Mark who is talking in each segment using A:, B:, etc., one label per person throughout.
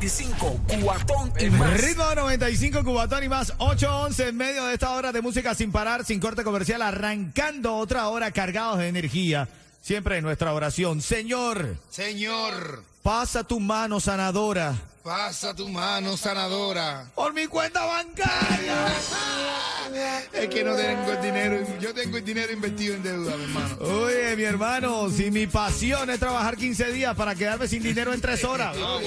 A: Ritmo 95, cuatón y más.
B: Ritmo 95, Cubatón y más. 8-11 en medio de esta hora de música sin parar, sin corte comercial, arrancando otra hora cargados de energía. Siempre en nuestra oración. Señor,
C: Señor,
B: pasa tu mano sanadora
C: pasa tu mano sanadora.
B: por mi cuenta bancaria.
C: Es que no tengo el dinero. Yo tengo el dinero invertido en deuda, mi hermano.
B: Oye, mi hermano, si mi pasión es trabajar 15 días para quedarme sin dinero en 3 horas. No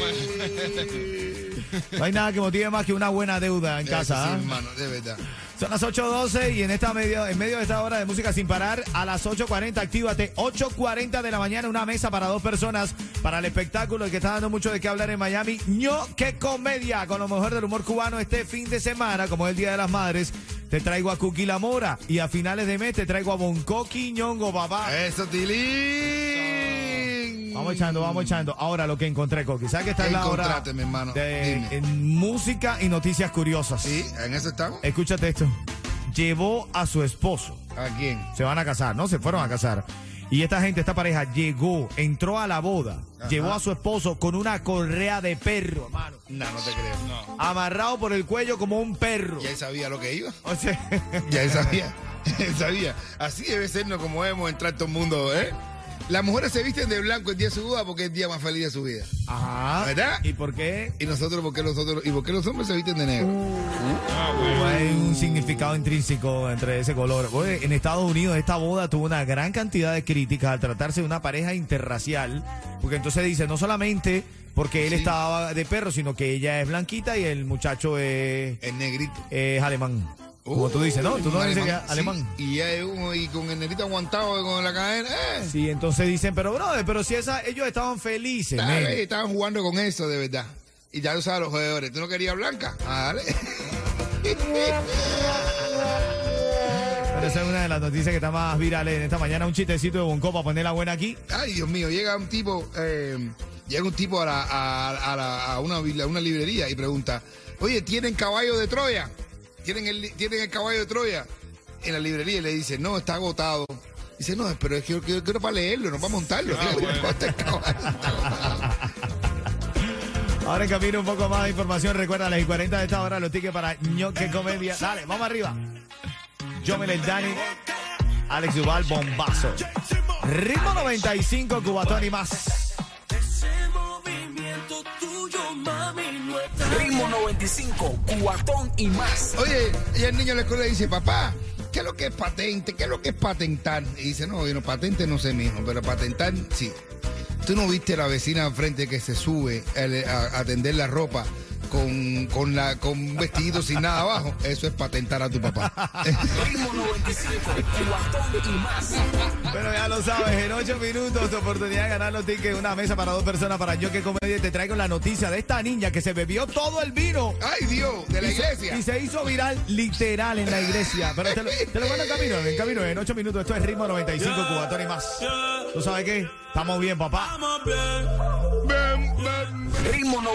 B: hay nada que motive más que una buena deuda en casa.
C: Sí,
B: ¿ah?
C: hermano, de verdad.
B: Son las 8.12 y en esta medio, en medio de esta hora de música sin parar, a las 8.40, actívate. 8.40 de la mañana, una mesa para dos personas para el espectáculo que está dando mucho de qué hablar en Miami. ño, qué comedia, con lo mejor del humor cubano este fin de semana, como es el Día de las Madres. Te traigo a Cookie La Mora y a finales de mes te traigo a Bonco Quiñongo, papá.
C: Eso, Tilín.
B: Vamos echando, vamos echando. Ahora lo que encontré, Coqui. ¿Sabes que está
C: ¿Qué
B: en la hora
C: mi hermano?
B: de
C: Dime.
B: en música y noticias curiosas?
C: Sí, en eso estamos.
B: Escúchate esto. Llevó a su esposo.
C: ¿A quién?
B: Se van a casar, no se fueron a casar. Y esta gente, esta pareja, llegó, entró a la boda, llevó a su esposo con una correa de perro, hermano.
C: No, no te creo. No.
B: Amarrado por el cuello como un perro.
C: Ya él sabía lo que iba.
B: O sea,
C: Ya él sabía. Él sabía. Así debe ser, ¿no? Como debemos entrar todo el mundo, ¿eh? Las mujeres se visten de blanco el día de su boda porque es el día más feliz de su vida.
B: ajá.
C: ¿Verdad?
B: ¿Y por qué?
C: Y nosotros, ¿por qué nosotros? ¿Y por qué los hombres se visten de negro?
B: No hay un significado intrínseco entre ese color. Oye, en Estados Unidos esta boda tuvo una gran cantidad de críticas al tratarse de una pareja interracial, porque entonces dice, no solamente porque él
C: Sí.
B: estaba de perro, sino que ella es blanquita y el muchacho es,
C: El negrito.
B: es alemán. Como tú dices, ¿no? Tú no dices que es
C: sí.
B: alemán.
C: Y, ya es uno, y con el negrito aguantado con la cadena. Eh,
B: Sí, entonces dicen, pero brother, pero si esa, ellos estaban felices,
C: Está estaban jugando con eso, de verdad. Y ya lo saben los jugadores. ¿Tú no querías blanca? Ah, dale.
B: Pero esa es una de las noticias que está más virales en esta mañana. Un chistecito de Bonco para poner la buena aquí.
C: Ay, Dios mío, llega un tipo, eh, llega un tipo a, la- a- a la- a una, a una librería y pregunta, oye, ¿tienen caballo de Troya? ¿Tienen el, ¿Tienen el caballo de Troya? En la librería y le dice, no, está agotado. Dice, no, pero es que yo, quiero para leerlo, no para montarlo.
B: Ah,
C: Digo, "No, está el caballo".
B: Ahora en camino un poco más de información. Recuerda, a las y 40 de esta hora los tickets para ñoque comedia. Dale, vamos arriba. Yo me Dani, Alex Duval, bombazo. Ritmo 95, Cubatón y más.
A: Ritmo 95, cuatón y más.
C: Oye, y el niño en la escuela dice, papá, ¿qué es lo que es patente? ¿Qué es lo que es patentar? Y dice, no, yo no, patente no sé mismo, pero patentar sí. ¿Tú no viste a la vecina al frente que se sube a, a tender la ropa con, con, la, con un vestido sin nada abajo? Eso es patentar a tu papá.
A: Ritmo 95, cuatón y más.
B: Pero ya lo sabes, en 8 minutos tu oportunidad de ganar los tickets, una mesa para dos personas para yo que comedia. Te traigo la noticia de esta niña que se bebió todo el vino.
C: ¡Ay, Dios! De la
B: Y se-
C: iglesia.
B: Y se hizo viral literal en la iglesia. Pero te lo, te lo mando en camino, en camino, en 8 minutos. Esto es ritmo 95, Cubatón y más. ¿Tú sabes qué? Estamos bien, papá.
C: Ven.
A: Ritmo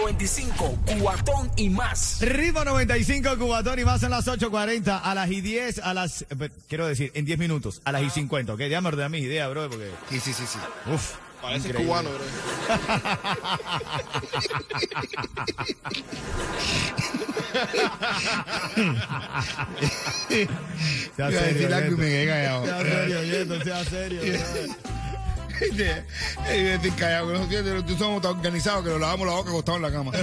A: 95, cuatón y más.
B: Ritmo 95, Cubatón y más en las 8.40, a las y 10, a las... eh, Quiero decir, en 10 minutos, a las y 50, ¿ok? Ya me ordené mis ideas, bro, porque...
C: Sí, sí, sí, sí.
B: Uf.
D: Parece
B: increíble.
D: cubano, bro.
B: Sea
C: Iba a decir
B: serio. Sea serio, sea serio.
C: a decir callado, que nosotros nosotros somos tan organizados que nos lavamos la boca acostados en la cama.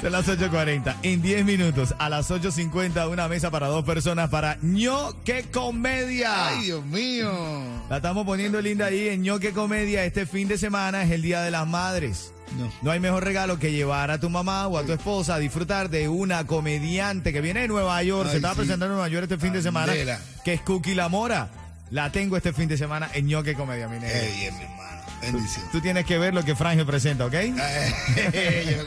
B: Son las 8.40. En 10 minutos, a las 8.50, una mesa para dos personas para ño que comedia.
C: ¡Ay, Dios mío!
B: La estamos poniendo linda ahí en ño que comedia. Este fin de semana es el Día de las Madres.
C: No.
B: hay mejor regalo que llevar a tu mamá o a tu esposa a disfrutar de una comediante que viene de Nueva York. se
C: Ay, sí.
B: presentando en Nueva York este fin de semana. Que es Cookie La Mora. La tengo este fin de semana en ño que comedia, mi negro.
C: ¡Qué bien, mi hermano! Bendición.
B: Tú tienes que ver lo que Frangio presenta, ¿ok?
C: Eh, yo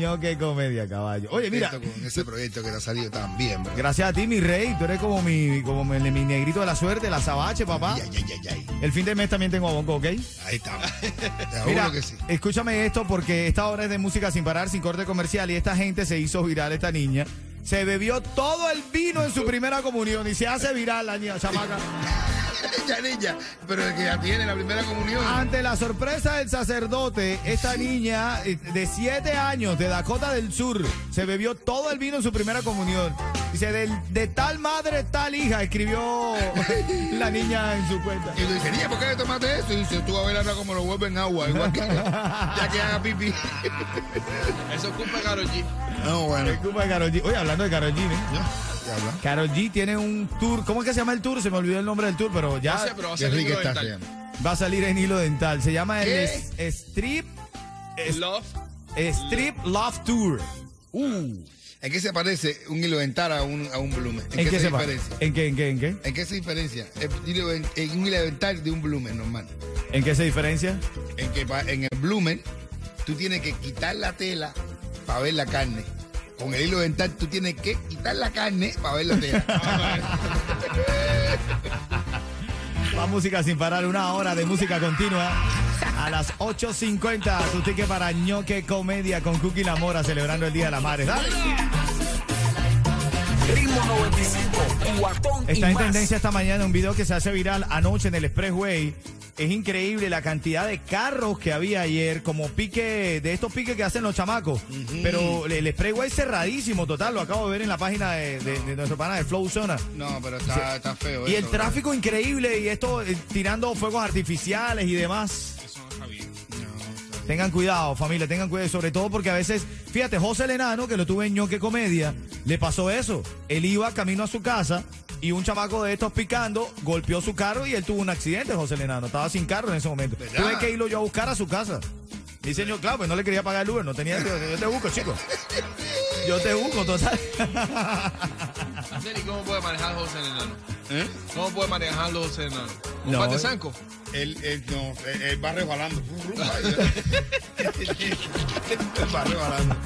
C: comedia.
B: ñoque comedia, caballo. Oye, mira,
C: con ese proyecto que te ha salido tan bien, bro.
B: gracias a ti, mi rey. Tú eres como mi, como mi, mi negrito de la suerte, la sabache, papá.
C: Ay, ay, ay, ay.
B: El fin de mes también tengo bongo, ¿ok?
C: Ahí estamos. Te
B: Mira,
C: que sí.
B: escúchame esto porque esta hora es de música sin parar, sin corte comercial y esta gente se hizo viral, esta niña. Se bebió todo el vino en su primera comunión y se hace viral la niña, chamaca.
C: Ya, niña, pero que ya tiene la primera comunión.
B: Ante la sorpresa del sacerdote, esta niña eh, de 7 años de Dakota del Sur se bebió todo el vino en su primera comunión. Dice, del- de, tal madre, tal hija, escribió la niña en su cuenta.
C: Y tú dices, niña, ¿por qué le tomaste eso? Y dice, tú a ver ahora como lo vuelven agua, igual que ya que haga pipí.
D: Eso es culpa de Karol G.
C: No, bueno.
B: Disculpa, Karol G. Oye, hablando de Karol G, ¿eh?
C: Ya,
B: Karol G tiene un tour. ¿Cómo es que se llama el tour? Se me olvidó el nombre del tour, pero ya
D: No sé, pero va a
C: rica
D: hilo
C: está,
B: va a salir en hilo dental. Se llama el Strip, es-
D: Love.
B: Strip Love Tour. Uh.
C: ¿En qué se parece un hilo dental a un, a un volumen? ¿En,
B: ¿En
C: qué,
B: qué
C: se
B: se
C: diferencia?
B: ¿En qué, en qué, en qué?
C: ¿En qué se diferencia? El hilo den- en un hilo dental de un volumen normal.
B: ¿En qué se diferencia?
C: En que en el volumen tú tienes que quitar la tela para ver la carne. Con el hilo dental tú tienes que quitar la carne para ver la tela.
B: Más música sin parar, una hora de música continua. A las 8.50, tu ticket para ñoque comedia con Cookie La Mora celebrando el Día de la Madre. Dale.
A: Ritmo 95, cuatón y
B: Está en tendencia esta mañana un video que se hace viral anoche en el Expressway. Es increíble la cantidad de carros que había ayer, como pique, de estos piques que hacen los chamacos. Pero el Expressway cerradísimo, total, lo acabo de ver en la página de, de- de nuestro pana de Flow Zona.
C: No, pero está, está feo.
B: Y
C: eso,
B: el tráfico increíble y esto eh, tirando fuegos artificiales y demás.
D: Eso no está bien.
B: Tengan cuidado, familia, tengan cuidado, sobre todo porque a veces, fíjate, José Lenano, que lo tuve en ñoque comedia, le pasó eso. Él iba camino a su casa y un chamaco de estos picando golpeó su carro y él tuvo un accidente, José Lenano. Estaba sin carro en ese momento.
C: ¿Verdad?
B: Tuve que irlo yo a buscar a su casa. Dice yo, claro, pues no le quería pagar el Uber, no tenía, yo te busco, chico. Yo te busco, total.
D: Jenny, ¿cómo puede manejar José Enano?
C: ¿Eh?
D: ¿Cómo puede manejarlo José Enano? ¿Un
B: No,
D: de zanco?
C: Él, él, no, él, va resbalando. va resbalando.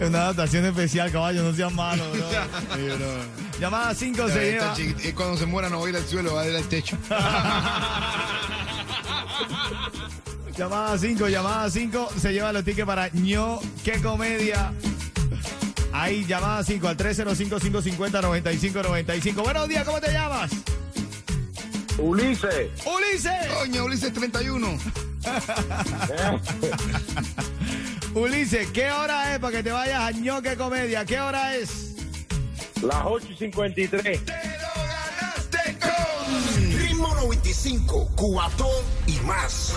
B: Es una adaptación especial, caballo, no sean malos, bro.
C: Sí, no.
B: Llamada 5 se lleva.
C: cuando se muera no va a ir al suelo, va a ir al techo.
B: Llamada 5, llamada 5, se lleva los tickets para ño, qué comedia. Ahí, llamada 5 al 305-550-9595. Buenos días, ¿cómo te llamas?
E: Ulises,
B: Ulises.
C: Coño, Ulises 31.
B: Ulises, ¿qué hora es para que te vayas a ño, qué comedia? ¿Qué hora es?
E: las 8 y 53.
A: Ritmo 95, cuatón y más.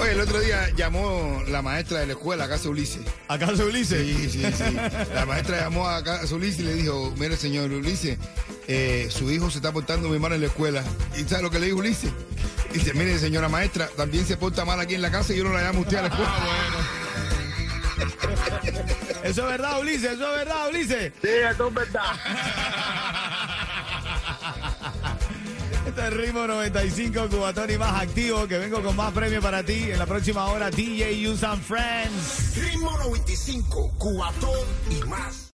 C: Oye, el otro día llamó la maestra de la escuela, acá Ulises.
B: ¿Acaso Ulises?
C: Sí, sí, sí. La maestra llamó a casa Ulises y le dijo, mire señor Ulises, eh, su hijo se está portando muy mal en la escuela. ¿Y sabe lo que le dijo Ulises? Dice, mire señora maestra, también se porta mal aquí en la casa y yo no la llamo a usted a la escuela.
B: Eso es verdad, Ulises, eso es verdad, Ulises.
E: Sí, esto es verdad.
B: Este es Ritmo 95, Cubatón y más activo, que vengo con más premios para ti. En la próxima hora, DJ Use and Friends.
A: Ritmo 95, cuatón y más.